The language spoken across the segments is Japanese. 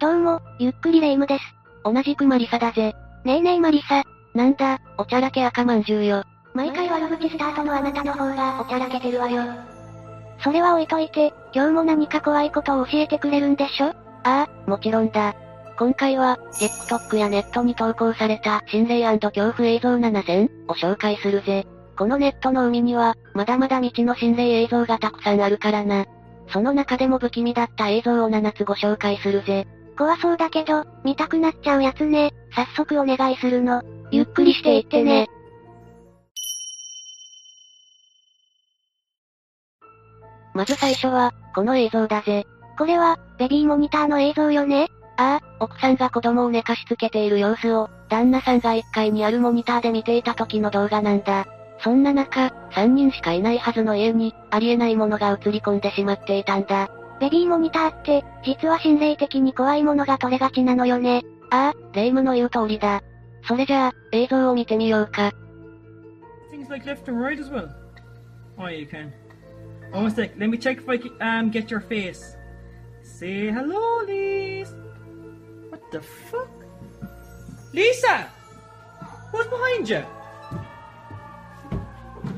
どうも、ゆっくりレ夢ムです。同じくマリサだぜ。ねえねえマリサ。なんだ、おちゃらけ赤まんじゅうよ。毎回悪口スタートのあなたの方がおちゃらけてるわよ。それは置いといて、今日も何か怖いことを教えてくれるんでしょ？ああ、もちろんだ。今回は、TikTok やネットに投稿された心霊恐怖映像7選を紹介するぜ。このネットの海には、まだまだ未知の心霊映像がたくさんあるからな。その中でも不気味だった映像を7つご紹介するぜ。怖そうだけど、見たくなっちゃうやつね。早速お願いするの。ゆっくりしていってね。まず最初は、この映像だぜ。これは、ベビーモニターの映像よね？ああ、奥さんが子供を寝かしつけている様子を、旦那さんが1階にあるモニターで見ていた時の動画なんだ。そんな中、3人しかいないはずの家に、ありえないものが映り込んでしまっていたんだ。ベリーモニターって、実は心霊的に怖いものが取れがちなのよね。ああ、霊夢の言う通りだ。それじゃあ、映像を見てみようか。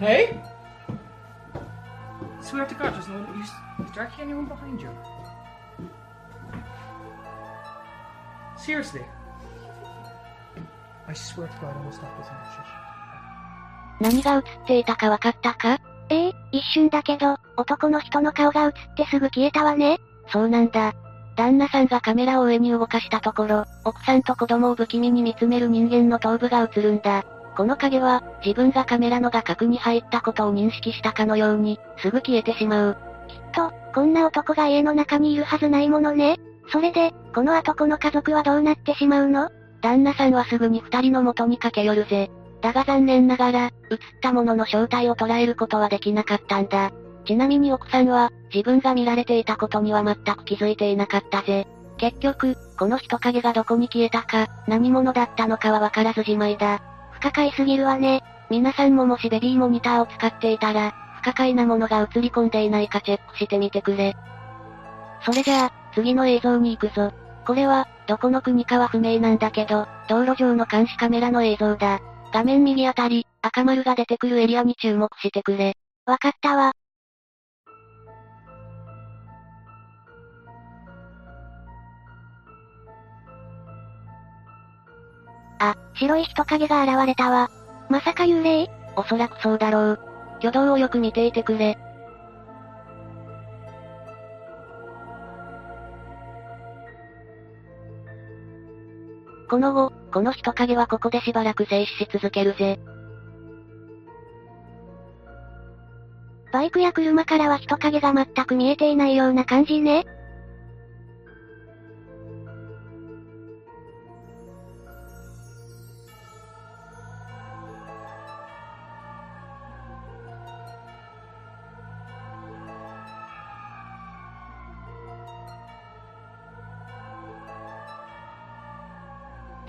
Hey? I swear. There actually anyone behind you? Seriously? I swear to God, I will stop this shit. 何が映っていたかわかったか？ええ一瞬だけど、男の人の顔が映ってすぐ消えたわね。そうなんだ。旦那さんがカメラを上に動かしたところ、奥さんと子供を不気味に見つめる人間の頭部が映るんだ。この影は、自分がカメラの画角に入ったことを認識したかのように、すぐ消えてしまう。と、こんな男が家の中にいるはずないものね。それで、この後この家族はどうなってしまうの？旦那さんはすぐに二人の元に駆け寄るぜ。だが残念ながら、映ったものの正体を捉えることはできなかったんだ。ちなみに奥さんは、自分が見られていたことには全く気づいていなかったぜ。結局、この人影がどこに消えたか、何者だったのかはわからずじまいだ。不可解すぎるわね。皆さんももしベビーモニターを使っていたら、不可解なものが映り込んでいないかチェックしてみてくれ。それじゃあ、次の映像に行くぞ。これは、どこの国かは不明なんだけど、道路上の監視カメラの映像だ。画面右あたり、赤丸が出てくるエリアに注目してくれ。わかったわ。あ、白い人影が現れたわ。まさか幽霊？おそらくそうだろう。挙動をよく見ていてくれ。この後、この人影はここでしばらく静止し続けるぜ。バイクや車からは人影が全く見えていないような感じね。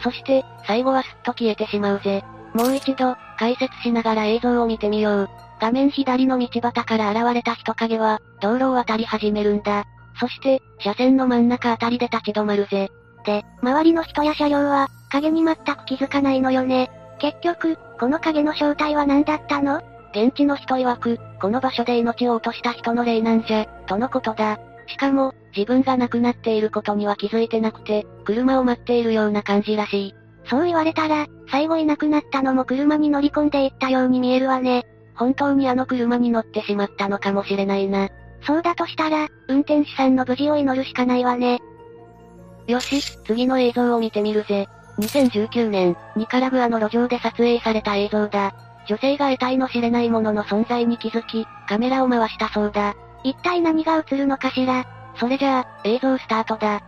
そして、最後はすっと消えてしまうぜ。もう一度、解説しながら映像を見てみよう。画面左の道端から現れた人影は、道路を渡り始めるんだ。そして、車線の真ん中あたりで立ち止まるぜ。で、周りの人や車両は、影に全く気づかないのよね。結局、この影の正体は何だったの？現地の人曰く、この場所で命を落とした人の霊なんじゃ、とのことだ。しかも、自分が亡くなっていることには気づいてなくて、車を待っているような感じらしい。そう言われたら、最後いなくなったのも車に乗り込んでいったように見えるわね。本当にあの車に乗ってしまったのかもしれないな。そうだとしたら、運転手さんの無事を祈るしかないわね。よし、次の映像を見てみるぜ。2019年、ニカラグアの路上で撮影された映像だ。女性が得体の知れないものの存在に気づき、カメラを回したそうだ。一体何が映るのかしらそれじゃあ、映像スタートだ。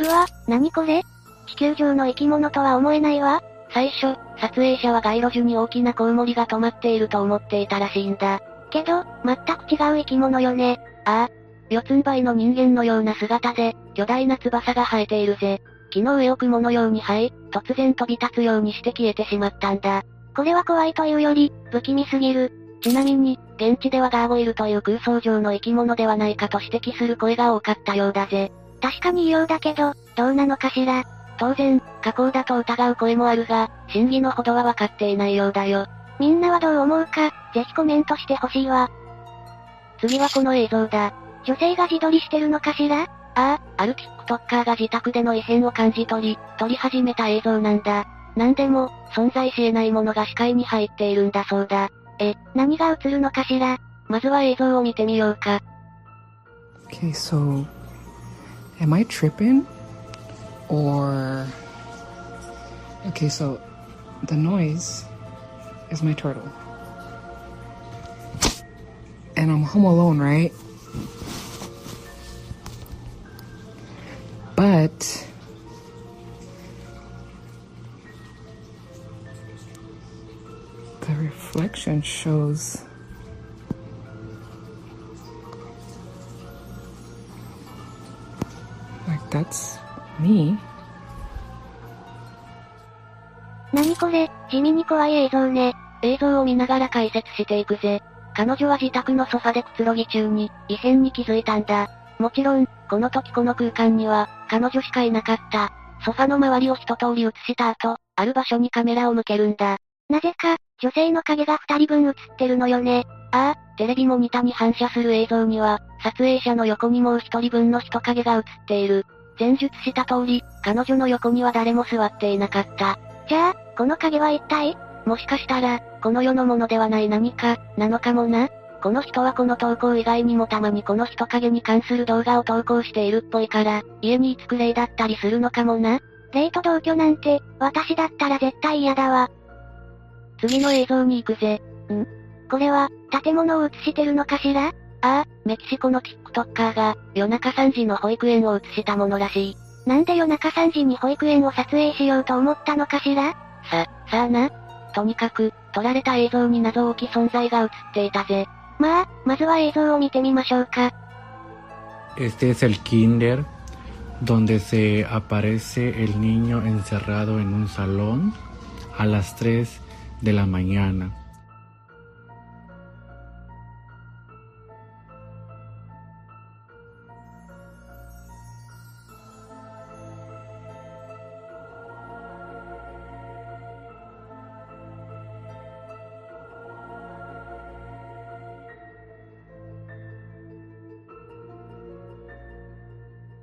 うわ、何これ？地球上の生き物とは思えないわ。最初、撮影者は街路樹に大きなコウモリが止まっていると思っていたらしいんだ。けど、全く違う生き物よね。ああ。四つん這いの人間のような姿で、巨大な翼が生えているぜ。木の上を雲のように生え、突然飛び立つようにして消えてしまったんだ。これは怖いというより、不気味すぎる。ちなみに、現地ではガーゴイルという空想上の生き物ではないかと指摘する声が多かったようだぜ。確かに異様だけど、どうなのかしら。当然、加工だと疑う声もあるが、真偽のほどは分かっていないようだよ。みんなはどう思うか、ぜひコメントしてほしいわ。次はこの映像だ。女性が自撮りしてるのかしら？ああ、ある TikToker が自宅での異変を感じ取り、撮り始めた映像なんだ。なんでも、存在し得ないものが視界に入っているんだそうだ。え、何が映るのかしら？まずは映像を見てみようか。Okay, so am I tripping? Or Okay, so the noise is my turtle. And I'm home alone, right? But the reflection shows like that's me. 何これ、地味に怖い映像ね。映像を見ながら解説していくぜ。彼女は自宅のソファでくつろぎ中に、異変に気づいたんだ。もちろん、この時この空間には、彼女しかいなかった。ソファの周りを一通り映した後、ある場所にカメラを向けるんだ。なぜか、女性の影が二人分映ってるのよね。ああ、テレビモニタに反射する映像には、撮影者の横にもう一人分の人影が映っている。前述した通り、彼女の横には誰も座っていなかった。じゃあ、この影は一体？もしかしたら、この世のものではない何か、なのかもな。この人はこの投稿以外にもたまにこの人影に関する動画を投稿しているっぽいから、家に居つく霊だったりするのかもな。霊と同居なんて、私だったら絶対嫌だわ。次の映像に行くぜ。これは、建物を映してるのかしら？ああ、メキシコの TikToker が、夜中3時の保育園を映したものらしい。なんで夜中3時に保育園を撮影しようと思ったのかしら？さ、さあな。とにかく、撮られた映像に謎多き存在が映っていたぜ。まあ、まずは映像を見てみましょうか。Este es el kinder donde se aparece el niño encerrado en un salón a las 3 de la mañana.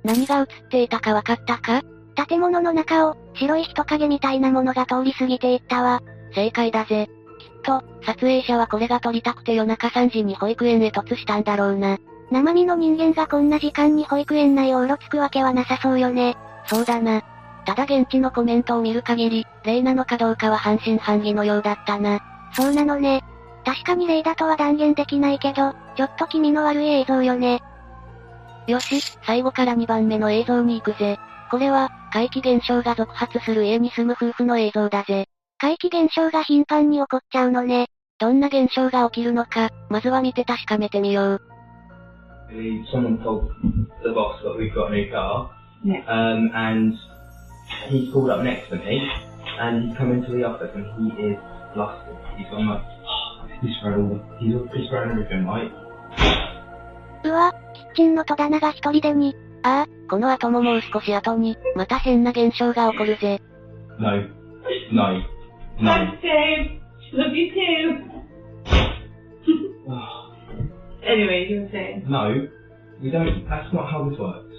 何が映っていたかわかったか？建物の中を、白い人影みたいなものが通り過ぎていったわ。正解だぜ。きっと、撮影者はこれが撮りたくて夜中3時に保育園へ突したんだろうな。生身の人間がこんな時間に保育園内をうろつくわけはなさそうよね。そうだな。ただ現地のコメントを見る限り、霊なのかどうかは半信半疑のようだったな。そうなのね。確かに霊だとは断言できないけど、ちょっと気味の悪い映像よね。よし、最後から2番目の映像に行くぜ。これは、怪奇現象が続発する家に住む夫婦の映像だぜ。怪奇現象が頻繁に起こっちゃうのね。どんな現象が起きるのか、まずは見て確かめてみよう。うわ、キッチンの戸棚が一人でに。ああ、この後ももう少し後に、また変な現象が起こるぜ。No, no. Dave. Love you too. Anyways, you were saying. No, we don't. That's not how this works.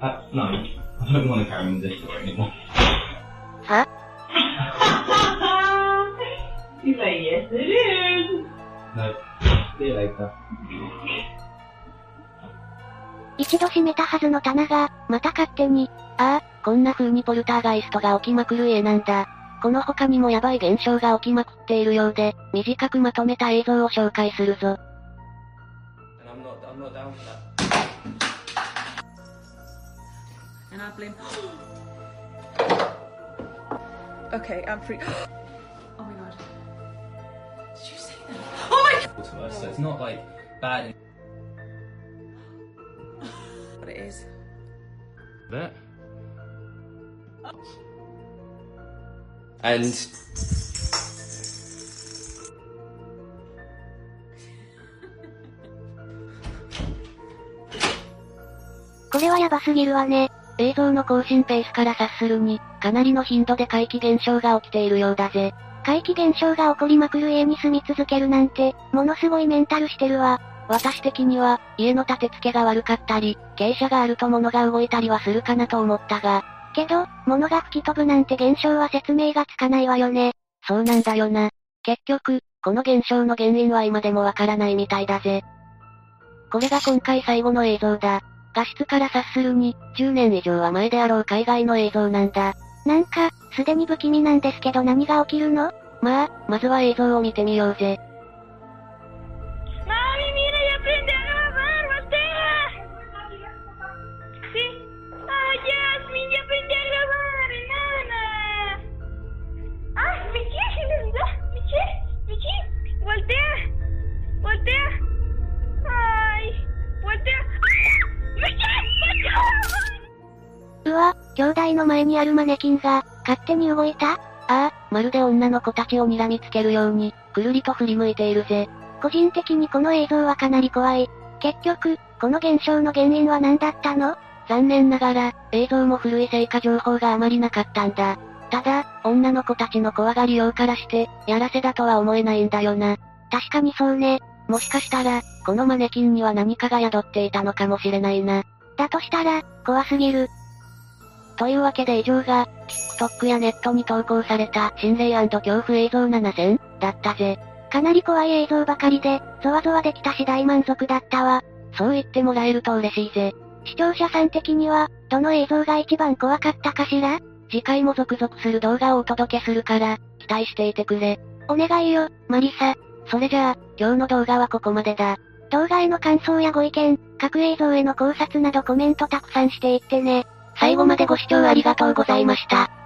That's no. I don't want to carry on this story anymore. は He's like, yes it is. No. See you later. 一度閉めたはずの棚が、また勝手に。ああ、こんな風にポルターガイストが起きまくる家なんだ。この他にもヤバい現象が起きまくっているようで、短くまとめた映像を紹介するぞ。Is. That. And? これはやばすぎるわね。映像の更新ペースから察するに、かなりの頻度で怪奇現象が起きているようだぜ。怪奇現象が起こりまくる家に住み続けるなんて、ものすごいメンタルしてるわ。私的には、家の建て付けが悪かったり、傾斜があると物が動いたりはするかなと思ったが。けど、物が吹き飛ぶなんて現象は説明がつかないわよね。そうなんだよな。結局、この現象の原因は今でもわからないみたいだぜ。これが今回最後の映像だ。画質から察するに、10年以上は前であろう海外の映像なんだ。なんか、すでに不気味なんですけど何が起きるの？まあ、まずは映像を見てみようぜ。兄弟の前にあるマネキンが、勝手に動いた？ああ、まるで女の子たちを睨みつけるように、くるりと振り向いているぜ。個人的にこの映像はかなり怖い。結局、この現象の原因は何だったの？残念ながら、映像も古いせいか情報があまりなかったんだ。ただ、女の子たちの怖がりようからして、やらせだとは思えないんだよな。確かにそうね。もしかしたら、このマネキンには何かが宿っていたのかもしれないな。だとしたら、怖すぎる。というわけで以上が、TikTok やネットに投稿された心霊恐怖映像7選だったぜ。かなり怖い映像ばかりで、ゾワゾワできたし大満足だったわ。そう言ってもらえると嬉しいぜ。視聴者さん的には、どの映像が一番怖かったかしら？次回も続々する動画をお届けするから、期待していてくれ。お願いよ、マリサ。それじゃあ、今日の動画はここまでだ。動画への感想やご意見、各映像への考察などコメントたくさんしていってね。最後までご視聴ありがとうございました。